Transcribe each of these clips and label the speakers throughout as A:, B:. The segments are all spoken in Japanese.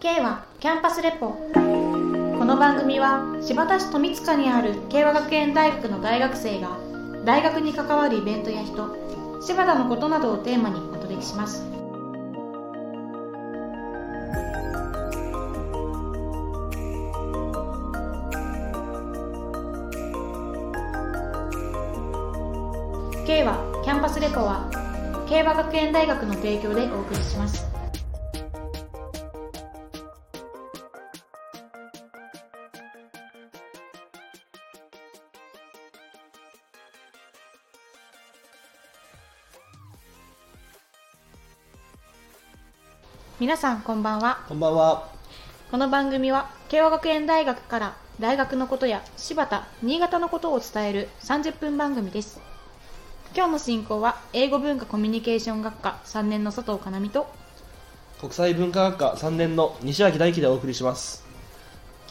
A: K はキャンパスレポ。この番組は新発田市富塚にある慶和学園大学の大学生が大学に関わるイベントや人柴田のことなどをテーマにお届けします「K はキャンパスレポは慶和学園大学の提供でお送りします。皆さんこんばんは
B: こんばんは。
A: この番組は慶和学園大学から大学のことや柴田新潟のことを伝える30分番組です今日の進行は英語文化コミュニケーション学科3年の佐藤かなみと
B: 国際文化学科3年の西脇大輝でお送りします。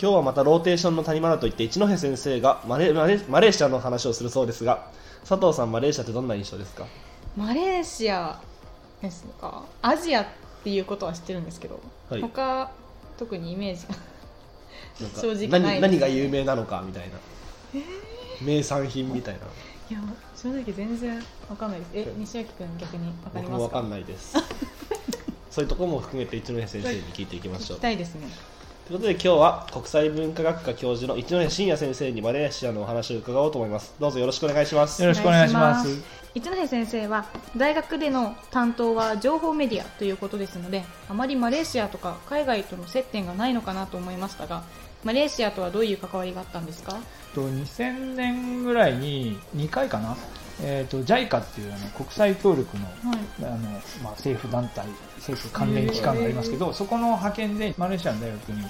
B: 今日はまたローテーションの谷村といって一戸先生がマレマレマレーシアの話をするそうですが、佐藤さんマレーシアってどんな印象ですか？
A: マレーシアですか？アジアっていうことは知ってるんですけど、
B: はい
A: 他特にイメージが
B: なんか
A: 正直ない
B: 何何が有名なのかみたいな。名産品みたいな。
A: いや正直全然わかんないですえ西脇君逆にわかりますか？
B: 僕もわかんないです。そういうところも含めて一戸先生に聞いていきましょ
A: 聞
B: う。
A: きたいですね
B: ということで今日は国際文化学科教授の一戸真也先生にマレーシアのお話を伺おうと思います。どうぞよろしくお願いします。
C: よろしくお願いします。
A: 一戸先生は大学での担当は情報メディアということですのであまりマレーシアとか海外との接点がないのかなと思いましたがマレーシアとはどういう関わりがあったんですか？
C: と2000年ぐらいに2回かな、えー、と JICA っていうあの国際協力の
A: はい。
C: あの、まあ、政府団体政府関連機関がありますけどそこの派遣でマレーシアの大学に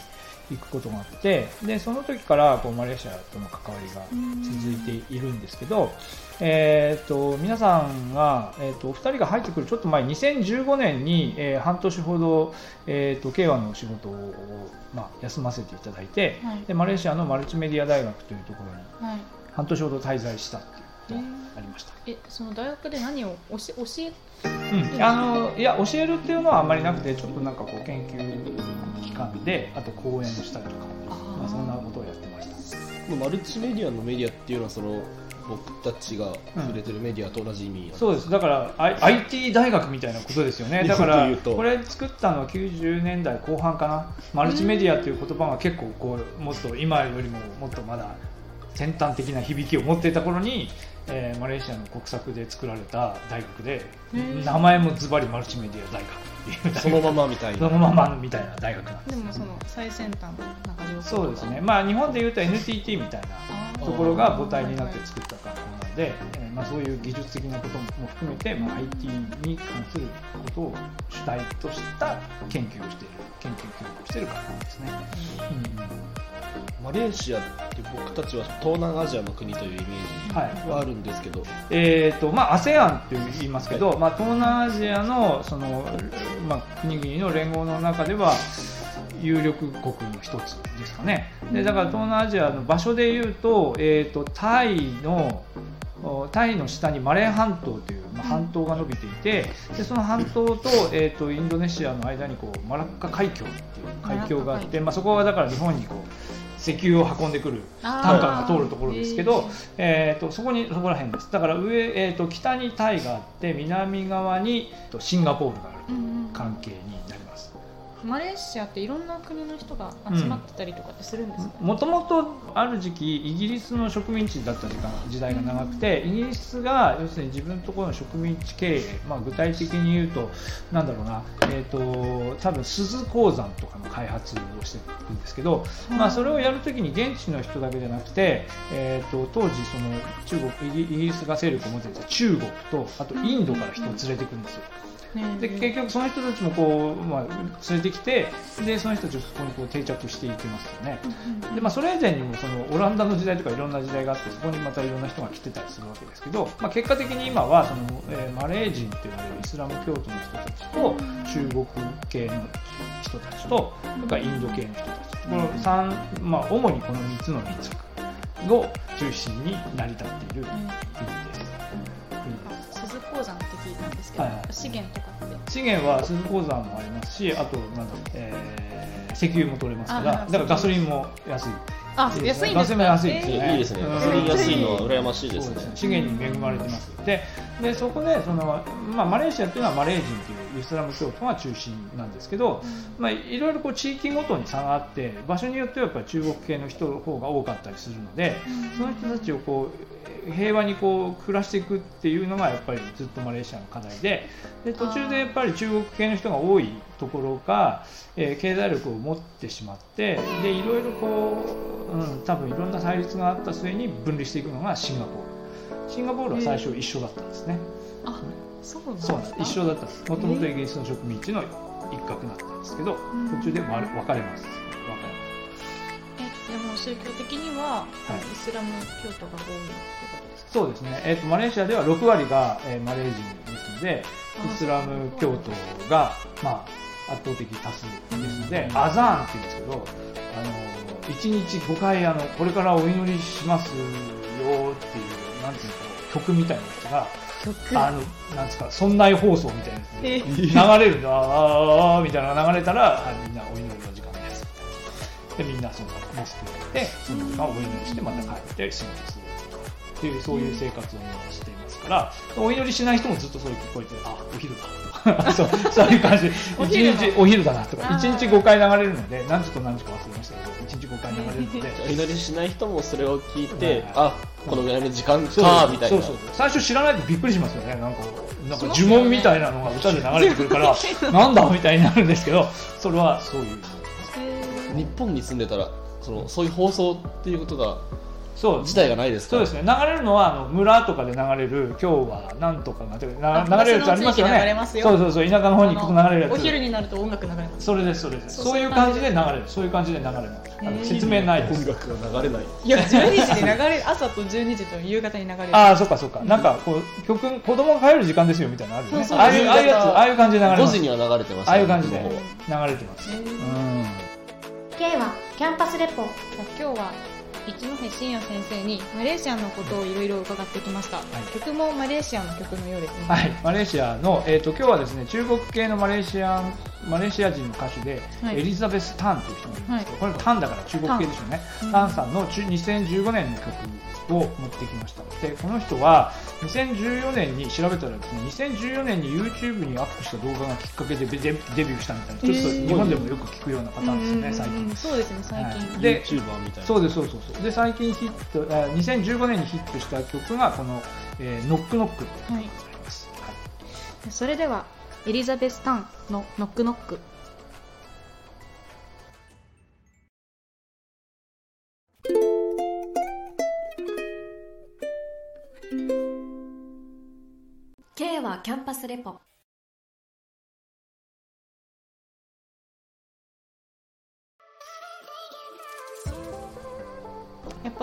C: 行くことがあってでその時からこうマレーシアとの関わりが続いているんですけど、えー、と皆さんが、えー、とお二人が入ってくるちょっと前2015年に、えー半年ほど、えー、と慶和の仕事を、まあ、休ませていただいて、
A: はい。
C: でマレーシアのマルチメディア大学というところに
A: はい。
C: 半年ほど滞在したっていうことがありました。
A: えその大学で何を教え教え
C: うん、あのいや教えるっていうのはあんまりなくてちょっとなんかこう研究機関であと講演をしたりとかまあ、そんなことをやってました。
B: マルチメディアのメディアっていうのはその僕たちが触れてるメディアと同じ意味なん
C: そうです。だから、IT 大学みたいなことですよね。
B: 日
C: だからこれ作ったのは90年代後半かな。マルチメディアっていう言葉が結構こうもっと今よりももっとまだ先端的な響きを持っていた頃に、えーマレーシアの国策で作られた大学で
A: うん
C: 名前もズバリマルチメディア大学っていう大学
B: そのままみたいな。
C: そのままみたいな大学なんで
A: ですもその最先端の中条
C: そうですね、まあ、日本でいうと NTT みたいなところが母体になって作った学校なので、えーまあ、そういう技術的なことも含めて、まあ、IT に関することを主体とした研究をしている研究協力をしている学校ですね。うん。
B: マレーシアって僕たちは東南アジアの国というイメージがあるんですけど、
C: えーとまあ、ASEAN って言いますけど、まあ、東南アジアのその、まあ、国々の連合の中では有力国の一つですかね。でだから東南アジアの場所でいうと,、えー、とタイのおタイの下にマレー半島という、まあ、半島が伸びていてでその半島と,、えー、とインドネシアの間にこうマラッカ海峡っていう海峡があって、まあ、そこはだから日本にこう石油を運んでくるタンカーが通るところですけど、えー、とそこにそこら辺です。だから上、えー、と北にタイがあって南側にシンガポールがあるという関係に
A: マレーシアっていろんな国の人が集まってたりとかってするんですか、
C: もともとある時期イギリスの植民地だった時間時代が長くてイギリスが要するに自分のところの植民地経営、まあ、具体的に言うとなんだろうな、えー、と多分鈴鉱山とかの開発をしてるんですけど、まあ、それをやるときに現地の人だけじゃなくて、えー、と当時その中国イギリスが勢力を持っていた中国とあとインドから人を連れてくるんですよ。
A: ね
C: で結局その人たちもこう、まあ、連れてきてでその人たちをそこにこう定着していきますよね。でまあ、それ以前にもそのオランダの時代とかいろんな時代があってそこにまたいろんな人が来てたりするわけですけど、まあ、結果的に今はその、えーマレー人というわれるイスラム教徒の人たちと中国系の人たちとそれインド系の人たちこの三まあ、主にこの3つの民族を中心に成り立っている国
A: 聞いたんですけど、
C: はいはい。
A: 資源とかって。
C: 資源は鈴鉱山もありますしあとなんだ、えー石油も取れますか
A: あ
C: らだからガソリンも安い。
A: あ
C: いいですね
A: 安いんですか？
C: ガソリンも安いですね。
B: いいですね。
C: うん。
B: ガソリン安いのは羨ましいですね。
C: そう資源に恵まれてます。ででそこでその、まあ、マレーシアっていうのはマレー人というイスラム教徒が中心なんですけど、まあ、いろいろこう地域ごとに差があって場所によってはやっぱり中国系の人の方が多かったりするのでその人たちをこう平和にこう暮らしていくっていうのがやっぱりずっとマレーシアの課題でで途中でやっぱり中国系の人が多いところが、えー経済力を持ってしまってでいろいろこう、うん、多分いろんな対立があった末に分離していくのがシンガポール。シンガポールは最初一緒だったんですね、
A: あそうなんです。
C: 一緒だったんです。もともとイギリスの植民地の一角だったんですけど途中で分かれます。分かれます。
A: えでも宗教的には、
C: はい。
A: イスラム教徒が多いってことですか？
C: そうですね、えー、とマレーシアでは6割が、えーマレー人ですので
A: あ
C: イスラム教徒が、まあ、圧倒的多数ですので、アザーンって言うんですけどあの1日5回あのこれからお祈りしますよっていうなんていうか曲みたいなやつが
A: 曲
C: あのなんですか村内放送みたいな。やつで
A: え。
C: 流れるのあーみたいなのが流れたら、はい、みんなお祈りの時間です。でみんなそのモスクに行ってその時間お祈りしてまた帰って仕事するっていうそういう生活をしていますからお祈りしない人もずっとそれ聞こえてあお昼だ そうそういう感じ。
A: お昼の。
C: 一日お昼だなとか。
A: あー。
C: 1日5回流れるので何時と何時か忘れましたけど1日5回流れるので。
B: お祈りしない人もそれを聞いて、
C: はい
B: あこのぐらいの時間
C: そう
B: かみたいな。
C: そうそう最初知らないとびっくりしますよね。なんかなんか呪文みたいなのが歌で流れてくるから なんだみたいになるんですけどそれはそういう。
B: 日本に住んでたらそのそういう放送っていうことが
C: そう。
B: 自体がないですか？
C: そうですね。流れるのはあの村とかで流れる今日はなんとかがて
A: あ
C: な流れるやつありますよね。
A: ますよ
C: そうそうそう田舎の方に行くと流れるやつ。
A: お昼になると音楽流れます。
C: それですそれです。
A: そう
C: そういう感じで流れる。そういう感じで流れます。説明ないです。
B: 音楽が流れない。
A: いや12時に流れる。朝と12時と夕方に流れる。
C: ああそっかそっか。なんかこう曲子供が帰る時間ですよみたいなのあるよね。ああいうああいうやつああいう感じで流れ
B: 5
C: ます。
B: 時には流れてました
C: ああいう感じで流れてます。うん。
A: K はキャンパスレポ。今日は一戸真也先生にマレーシアのことをいろいろ伺ってきました、
C: い。
A: 曲もマレーシアの曲のようですね。
C: はい、マレーシアの、えー、と今日はですね中国系のマレーシアマレーシア人の歌手で、
A: はい。
C: エリザベス・タンという人がいるんですけど、これタンだから中国系ですよね。
A: タン
C: タンさんの中2015年の曲を持ってきました。でこの人は2014年に調べたらですね2014年に YouTube にアップした動画がきっかけでデデデビューしたみたいなちょっと日本でもよく聞くようなパターンですよね最近
A: うんうんうん。そうですね最近、
C: はい。で
B: YouTuber みたいな。
C: そうですそうそうそうで最近ヒットあ2015年にヒットした曲がこの、えーノックノック」でございます、はい。
A: それではエリザベス・タンの「ノックノック」
D: K はキャンパスレポ。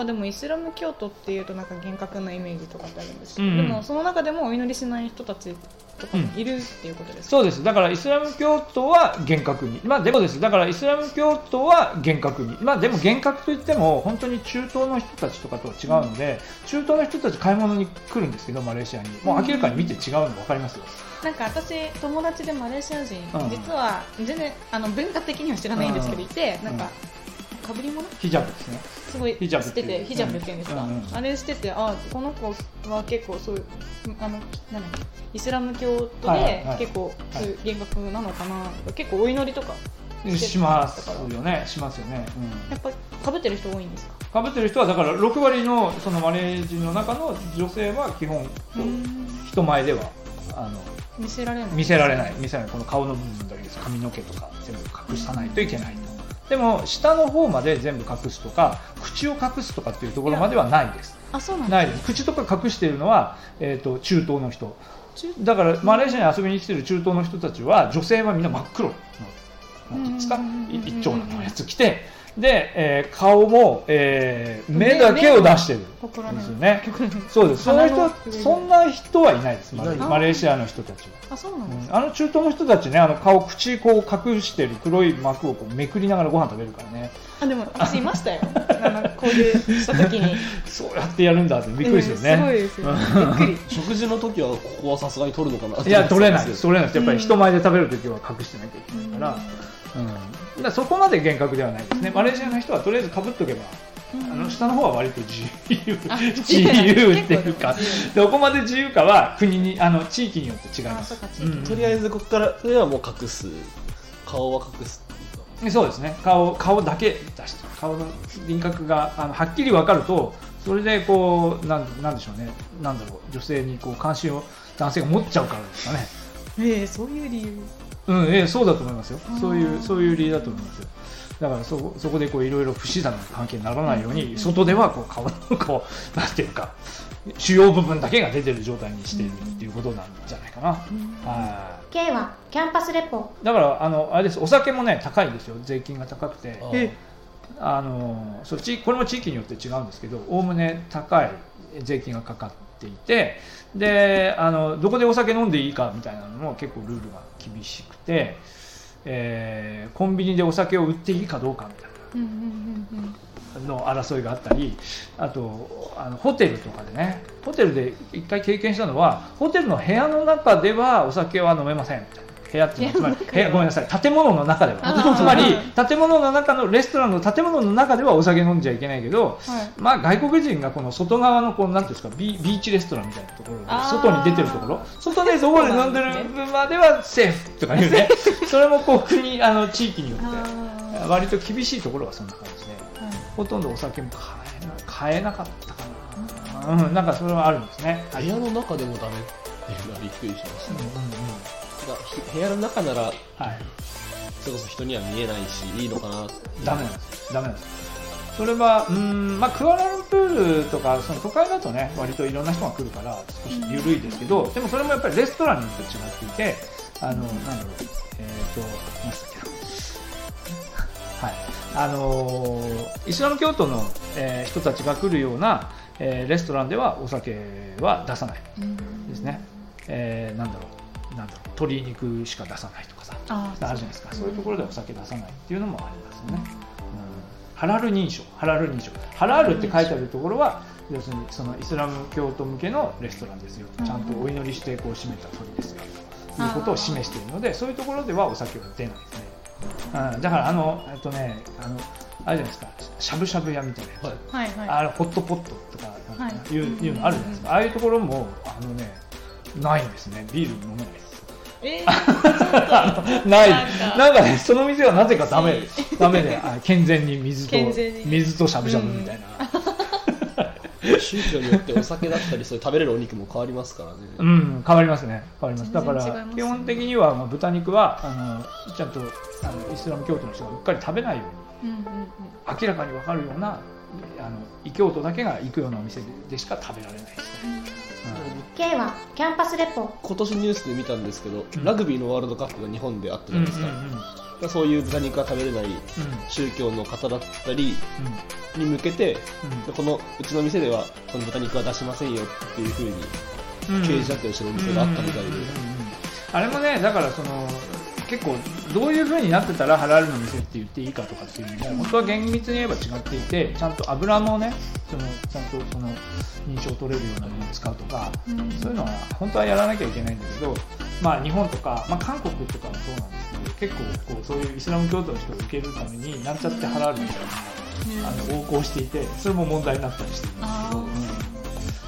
A: でもイスラム教徒っていうとなんか厳格なイメージとかってあるんですけど、
C: うんうん。
A: でもその中でもお祈りしない人たちとかもいるっていうことです。か、
C: そうです。だからイスラム教徒は厳格に。まあでもです。だからイスラム教徒は厳格に。まあでも厳格といっても本当に中東の人たちとかとは違うので、中東の人たち買い物に来るんですけどマレーシアに。もう明らかに見て違うの分かりますよ、
A: なんか私友達でマレーシア人、
C: うん。
A: 実は全然あの文化的には知らないんですけど、いてなんかかぶり物？
C: ヒジャブですね。
A: すごい
C: ヒジャブ
A: し
C: っていう。
A: ててヒジャブって言うんですか、
C: うん。うん
A: あれしててあこの子は結構そういうあの何？イスラム教徒
C: はいはい
A: で
C: はい。
A: 結構そういう厳格なのかな、結構お祈りとか
C: しますよね。しますよね、
A: やっぱかぶってる人多いんですか？
C: うん、かぶってる人はだから6割のそのマレー人の中の女性は基本人前ではあの
A: 見せられない。
C: 見せられない。見せられない。この顔の部分だけです。髪の毛とか全部隠さないといけない。とでも下の方まで全部隠すとか口を隠すとかっていうところまではないです。
A: あそうなん
C: ないです。口とか隠しているのは、えー、と中東の人。
A: 中
C: だからマレーシアに遊びに来てる中東の人たちは女性はみんな真っ黒のなんていうんで一丁羅のやつ着てで、えー顔も、えー目だけを出してるんですよね。そうです。その人そんな人はいないです。マレーシアの人たちは。
A: あそうなんです
C: うん。あの中東の人たちね、あの顔、口こう隠してる黒い膜をこうめくりながらご飯食べるからね、
A: あでも私いましたよ。あの交流した時に。
C: そうやってやるんだってびっくりですよね。
A: うんすごいですよ。びっくり。
B: 食事の時はここはさすがに取るのかな
C: いや、取れないです、
B: す
C: 取れないです。やっぱり人前で食べるときは隠してなきゃいけないから、うん。だそこまで厳格ではないですね。マレーシアの人はとりあえず被っとけば、あの下の方は割と自由。
A: あ
C: 自由。っていうか。どこまで自由かは国にあの地域によって違います。
A: うか。
C: うん。
B: とりあえずここからそれはもう隠す。顔は隠す
C: そうですね。顔顔だけ出して顔の輪郭があのはっきり分かるとそれでこうなんなんでしょうね。なんだろう。女性にこう関心を男性が持っちゃうからですかね。
A: ええそういう理由
C: うんええそうだと思いますよ。そういうそういう理由だと思いますよ。だからそこそこでこういろいろ不自然な関係にならないように、外ではこう顔のこうなんていうか主要部分だけが出てる状態にしているっていうことなんじゃないかな、はい。
A: K はキャンパスレポ。
C: だからあのあれです。お酒もね高いんですよ。税金が高くて。
B: あ
C: のそっちこれも地域によって違うんですけどおおむね高い税金がかかっていてであのどこでお酒飲んでいいかみたいなのも結構ルールが厳しくて、えーコンビニでお酒を売っていいかどうかみたいな。の争いがあったりあとあのホテルとかでねホテルで一回経験したのはホテルの部屋の中ではお酒は飲めませんみたいな部屋っていうのはつまり部屋ごめんなさい。建物の中では。つまり建物の中のレストランの建物の中ではお酒飲んじゃいけないけど
A: はい。
C: まあ外国人がこの外側のこうなんていうんですかビビーチレストランみたいなところ外に出てるところ。外でどこで飲んでる分まではセーフとかいうね。それもこう国あの地域によって
A: あ
C: 割と厳しいところはそんな感じで。
A: ーはい。
C: ほとんどお酒も買えな買えなかったかな、うん、なんかそれはあるんですね。
B: 部屋の中でもダメっていうのはびっくりしました、
C: うんうんうん
B: 部屋の中なら
C: はい、
B: それこそ人には見えないしいいのかな
C: ダメなんです。ダメなんです。それは、うん、まあ、クアラルンプールとか、その都会だとね、割といろんな人が来るから、少し緩いですけど、でもそれもやっぱりレストランによって違っていて、あの、なんだろう、えっ、と、何だっけな。はい。あのーイスラム教徒の、えー人たちが来るような、えーレストランではお酒は出さない
A: うん
C: ですね。えーなんだろう、なんだろう、鶏肉しか出さないとかさ、
A: あ
C: るじゃないですか、そういうところでお酒出さないっていうのもありますよね。うん。ハラル認証、ハラル認証、ハラールって書いてあるところは、要するにそのイスラム教徒向けのレストランですよ、ちゃんとお祈りしてこう締めた鳥ですよ。ということを示しているので、そういうところではお酒は出ないですね。うん、だからあの、えっとね、あの、あれじゃないですか、しゃぶしゃぶ屋みたいなやつ、
B: はい
A: はい。はい
C: あれホットポットとか
A: い。
C: う,、いうのあるじゃないですか、ああいうところもあのねないんですね。ビール飲めないです
A: えー
C: ない。
A: なんか
C: ねその店はなぜかダメ。ダメであ健全に水と
A: 健全に。
C: 水としゃぶしゃぶみたいな。
B: 宗教によってお酒だったりそういう食べれるお肉も変わりますからね、
C: うん、変わりますね。変わります。だから基本的にはまあ豚肉はあのちゃんとあのイスラム教徒の人がうっかり食べないように
A: うんうんうん。
C: 明らかに分かるようなあの異教徒だけが行くようなお店でしか食べられないですね、
A: K はキャンパスレポ
B: 今年ニュースで見たんですけど、
C: うん。
B: ラグビーのワールドカップが日本であったじ
C: うん
B: ゃないですか、
C: うんうん
B: そういう豚肉が食べれない
C: うん。
B: 宗教の方だったり
C: うん。
B: に向けて
C: うん。
B: このうちの店ではこの豚肉は出しませんよっていうふうに
C: うん。
B: 掲示だったりしてるお店があったみたいで、
C: うんうんうんうん。あれもねだからその結構どういう風になってたらハラールの店って言っていいかとかっていうのも本当は厳密に言えば違っていてちゃんと油もねそのちゃんとその認証を取れるようなものを使うとか
A: うん。
C: そういうのは本当はやらなきゃいけないんだけど、まあ、日本とか、まあ、韓国とかもそうなんですけど結構こうそういうイスラム教徒の人を受けるためになんちゃってハラールみたいなのがあの横行していてそれも問題になったりしてるんですけど、うん。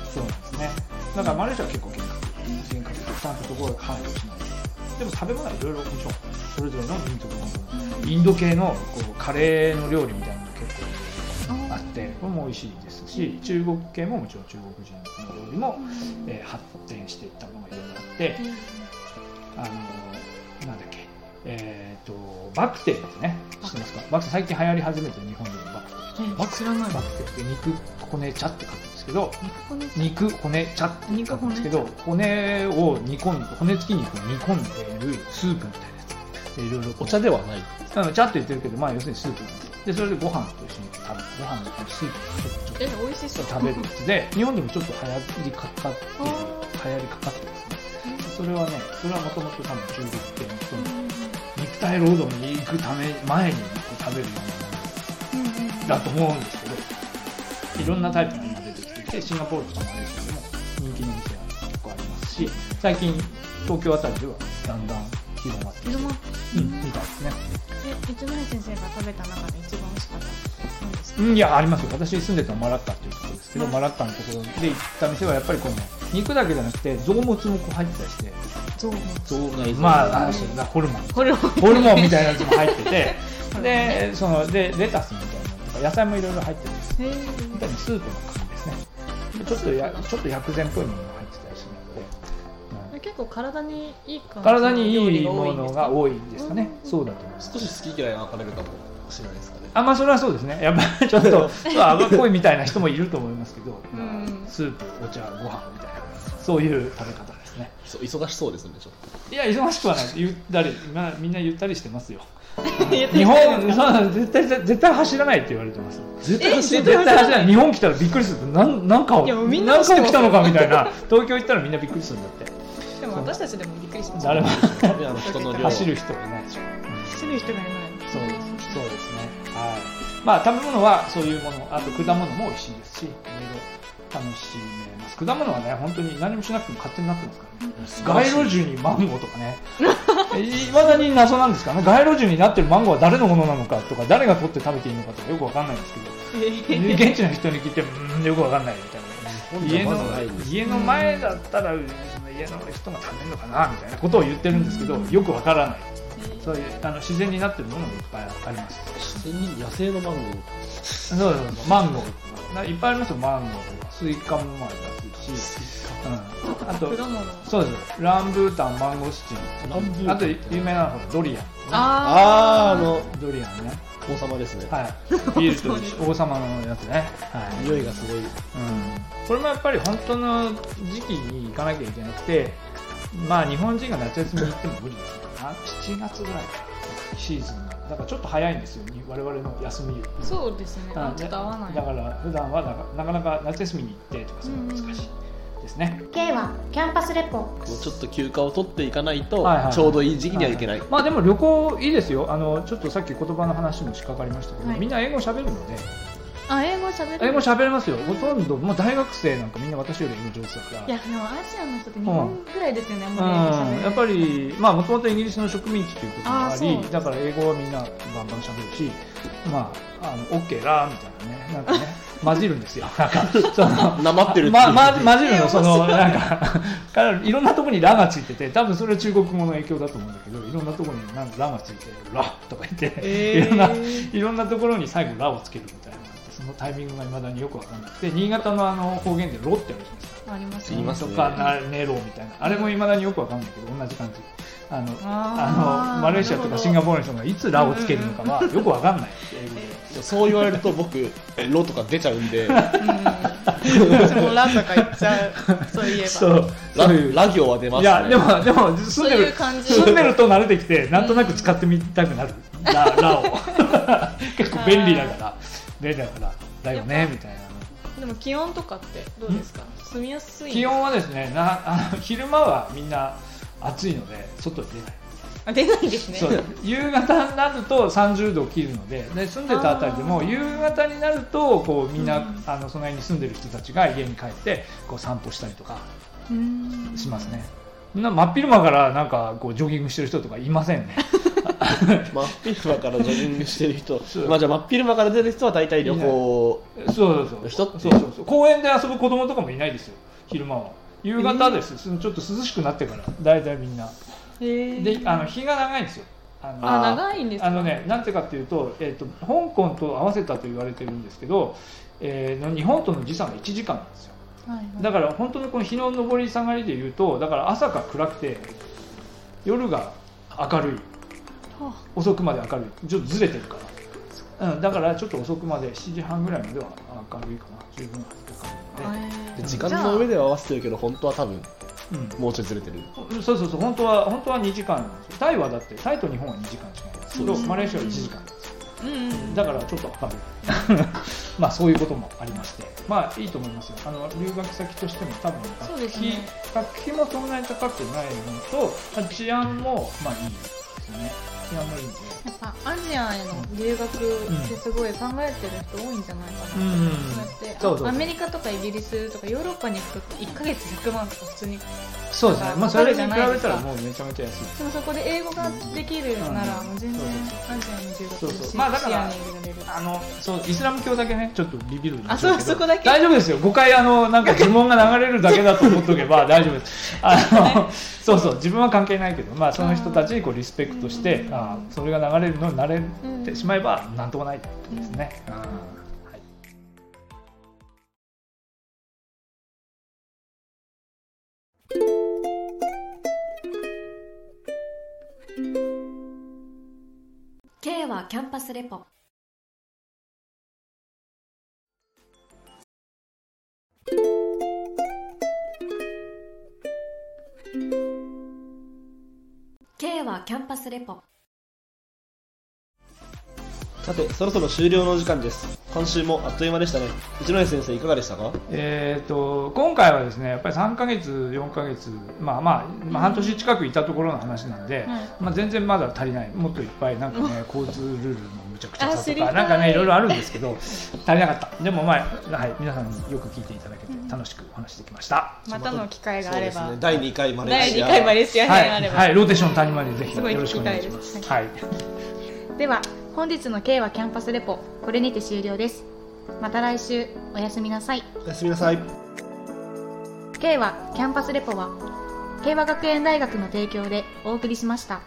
C: そうなんですね。だからマレーシアは結構厳格。厳格でちゃんとそこは配慮しないでも食べ物はいろいろもちろんそれぞれの民族のインド系のこうカレーの料理みたいなのが結構あってこれも美味しいですし中国系ももちろん中国人の料理も、えー発展していったものがいろいろあってあのなんだっけえっ、とバクテーですね。知ってますか？バクテー最近流行り始めてる日本でもバクテー
A: え知らない。
C: バクテーって肉骨茶って書くんですけど
A: 肉骨
C: 肉骨茶って書くんですけど骨。を煮込んで骨付き肉を煮込んでいるスープみたいなやつ。でいろいろ
B: お茶ではない。
C: うんちゃっと言ってるけど、まあ、要するにスープなんです。よでそれでご飯と一緒に食べるご飯のスープとちょっと
A: 美味しそう。
C: と食べるやつ。で日本でもちょっと流行りかかってる流行りかかってますね。それはねそれはもともと多分中国系の人の肉体労働に行くため前に食べるようなものだと思うんですけどいろんなタイプが今出てきていてシンガポールとかマレーシアでも人気の店が結構ありますし最近東京あたりではだんだん広まってきてうん。みたいですね。
A: え一ノ瀬先生が食べた中で一番美味しかったなんで
C: いやありますよ。私住んでたのはマラッカっていうところですけど、マラッカのところで行った店はやっぱりこの肉だけじゃなくて臓物もこう入ってたりして
B: 象内
C: まああそうだホルモン。
A: これを
C: ホルモンみたいなやつも入ってて でそのでレタスみたいなのとか野菜もいろいろ入ってるんでみたいにスープの感じですね。でちょっとやちょっと薬膳っぽいものが入ってたりするので、うん
A: え結構体にいい感じ
C: 体にいいものが
A: い
C: 多いんですかね、そうだと思います。
B: 少し好き嫌いが分かれるかもしれないですかね。
C: あまあそれはそうですね。やっぱり ちょっとちょっと脂っこいみたいな人もいると思いますけど、
A: ん。
C: スープお茶ご飯みたいな。そういう食べ方ですね。
B: そう忙しそうですねちょっと。
C: いや忙しくはない。ゆったり今みんなゆったりしてますよ。日本そう絶対絶対走らないって言われてます。
B: 絶対走
C: らない。日本来たらびっくりする。なんなんか
A: みんな
C: なん
A: 走ってます
C: か来たのかみたいな。東京行ったらみんなびっくりするんだって。
A: でも私たちでもびっくりしました
C: 誰も走る人はいないでしょ、
A: 走る人がいない。
C: そうですそうですね。はい。まあ食べ物はそういうもの。あと果物も美味しいですし。いろいろ楽しめます。果物はね本当に何もしなくても勝手になってますからね。街路樹にマンゴーとかね。いまだに謎なんですからね。街路樹になってるマンゴーは誰のものなのかとか誰が取って食べていいのかとかよくわかんないんですけど。現地の人に聞いてもうんよくわかんないみたいな。家の家の前だったらその家の人が食べるのかなみたいなことを言ってるんですけどよくわからない。そういうあの自然になってるものもいっぱいあります。
B: 自然に野生のマンゴー
C: そうそうそう。マンゴーいっぱいありますよ。マンゴーとか。スイカもありますし、うん、あと
A: 果物。
C: そうです。ランブータンマンゴスチンあと有名なのはドリアン。
B: あーあの
C: ドリアンね。
B: 王様ですね、
C: はい。ビールと王様のやつね。はい。
B: 匂いがすごい。
C: うん。これもやっぱり本当の時期に行かなきゃいけなくて、まあ日本人が夏休みに行っても無理ですよ。な。7月ぐらいからシーズンが。だからちょっと早いんですよ、に我々の休み。より。
A: そうですね。
C: あ
A: ちょっと合わない。
C: だから普段はなかなか夏休みに行ってとかそういうのが難しいですね。
A: K はキャンパスレポ。
B: もうちょっと休暇を取っていかないと、ちょうどいい時期にはいけない、
C: まあでも旅行いいですよ。あのちょっとさっき言葉の話もしかかりましたけど、
A: はい。
C: みんな英語喋るので、
A: あ英語喋る？
C: 英語喋れますよ。ほとんどもう大学生なんかみんな私より英語上手だから。
A: いやでもアジアの人って日本ぐらいですよね、
C: うん
A: まり英語喋る
C: やっぱり、まあ、もともとイギリスの植民地ということもありだから英語はみんなバンバンしゃべるし、まあ、あの OK ラーみたいなねなんかね 混じるんですよ。なんかその
B: なまってる
C: まま、混じるのそのなんかからいろんなところに「ラ」がついてて多分それは中国語の影響だと思うんだけどいろんなところになんか「ラ」がついて「ラ」とか言って、
A: えー。
C: いろんないろんなところに最後「ラ」をつけるみたいなのタイミングがいまだによくわかんなくて新潟のあの方言で「ロ」ってあるじゃないですか。
A: あります
B: ね。
C: とかなネロみたいな。あれもいまだによくわかんないけど同じ感じ。あの
A: あ
C: のマレーシアとかシンガポールの人がいつラをつけるのかはよくわかんない。英語で
B: そう言われると僕「ロ」とか出ちゃうんで。
A: 私もラとか言っちゃう。そういえば。
C: そう。
B: ラ行は出ますね。
C: いやでもでも住んで
A: そうい
C: る
A: う感じ。
C: 住んでると慣れてきてなんとなく使ってみたくなる。ララを 結構便利だから便利だからだよねみたいな。
A: でも気温とかってどうですか？住みやすい？
C: 気温はですねな あの昼間はみんな暑いので外に出ない。
A: あ出ないですね。
C: そう。夕方になると30度を切るのでで住んでたあたりでも夕方になるとこうみんな、
A: うん。
C: あのその辺に住んでる人たちが家に帰ってこう散歩したりとか
A: うん。
C: しますね。な真っ昼間からなんかこうジョギングしてる人とかいませんね。
B: 真っ昼間からジョギングしてる人まあじゃあ真っ昼間から出る人は大体旅行
C: そうそうそう。
B: 人って
C: そうそうそう。公園で遊ぶ子供とかもいないですよ。昼間は。夕方です。そのちょっと涼しくなってから大体みんな。
A: へー
C: であの日が長いんですよ。あの
A: あ長いんですか？
C: あのね、なんてかっていうと,、えー、と、香港と合わせたと言われてるんですけど、えーの日本との時差が1時間なんですよ。
A: はいはい
C: だから本当のこの日の上り下がりでいうと、だから朝が暗くて、夜が明るい、
A: は
C: 遅くまで明るい、ちょっとずれてるから、うん、だからちょっと遅くまで、7時半ぐらいまでは明るいかな、十分明るいかな。
A: あへー。
B: で時間の上では合わせてるけど本当は多分
C: うん。
B: もうちょいずれてる
C: そうそうそう本当は本当は2時間。なんですよタイはだってタイと日本は2時間しかない。んですけどマレーシアは1時間。なんですよ
A: うんうん。
C: だからちょっとかかる まあそういうこともありまして。まあいいと思いますよ。あの留学先としても多分
A: そうです
C: 学費,、
A: ね
C: 学費もそんなに高くないのとまあ治安もまあいいですよね
A: やっぱアジアへの留学ってすごい考えてる人多いんじゃないかな、
C: うん
A: そうやってアメリカとかイギリスとかヨーロッパに行くと1ヶ月100万とか普通に
C: そうですね。まあそれに比べたらもうめちゃめちゃ安い。
A: でもそこで英語ができるなら
C: うん
A: もう全然アジアに留学し
C: まあだからあのそうイスラム教だけねちょっとビビる
A: あそうそこだけ
C: 大丈夫ですよ誤解あのなんか呪文が流れるだけだと思っておけば大丈夫です。あの そうそう。自分は関係ないけどまあその人たちにこうリスペクトして
A: うん
C: あそれが流れるのに慣れてしまえばなんともないことですね、うん。はい「
D: K はキャンパスレポ」K はキャンパスレポ
B: さてそろそろ終了のお時間です。今週もあっという間でしたね。一ノ江先生いかがでしたか？
C: えー、と今回はですねやっぱり3ヶ月、4ヶ月、まあまあ、まあ、半年近くいたところの話なんで、まあ、全然まだ足りない、もっといっぱいなんかね、交通ルールもむちゃくちゃさとか、なんかね、いろいろあるんですけど、足りなかった、でも、まあはい、皆さんによく聞いていただけて、楽しくお話できました。
A: またの機会があれば、
B: そうですね。第2回マレー
A: 第2
B: シア
A: 回マレーシア
C: はい、
A: 編あれば、
C: はい、ローテーション谷間でぜひよろしくお願いしま
A: す。
C: はい、
A: では本日の K はキャンパスレポこれにて終了です。また来週おやすみなさい。
B: おやすみなさい。
A: K はキャンパスレポは慶和学園大学の提供でお送りしました。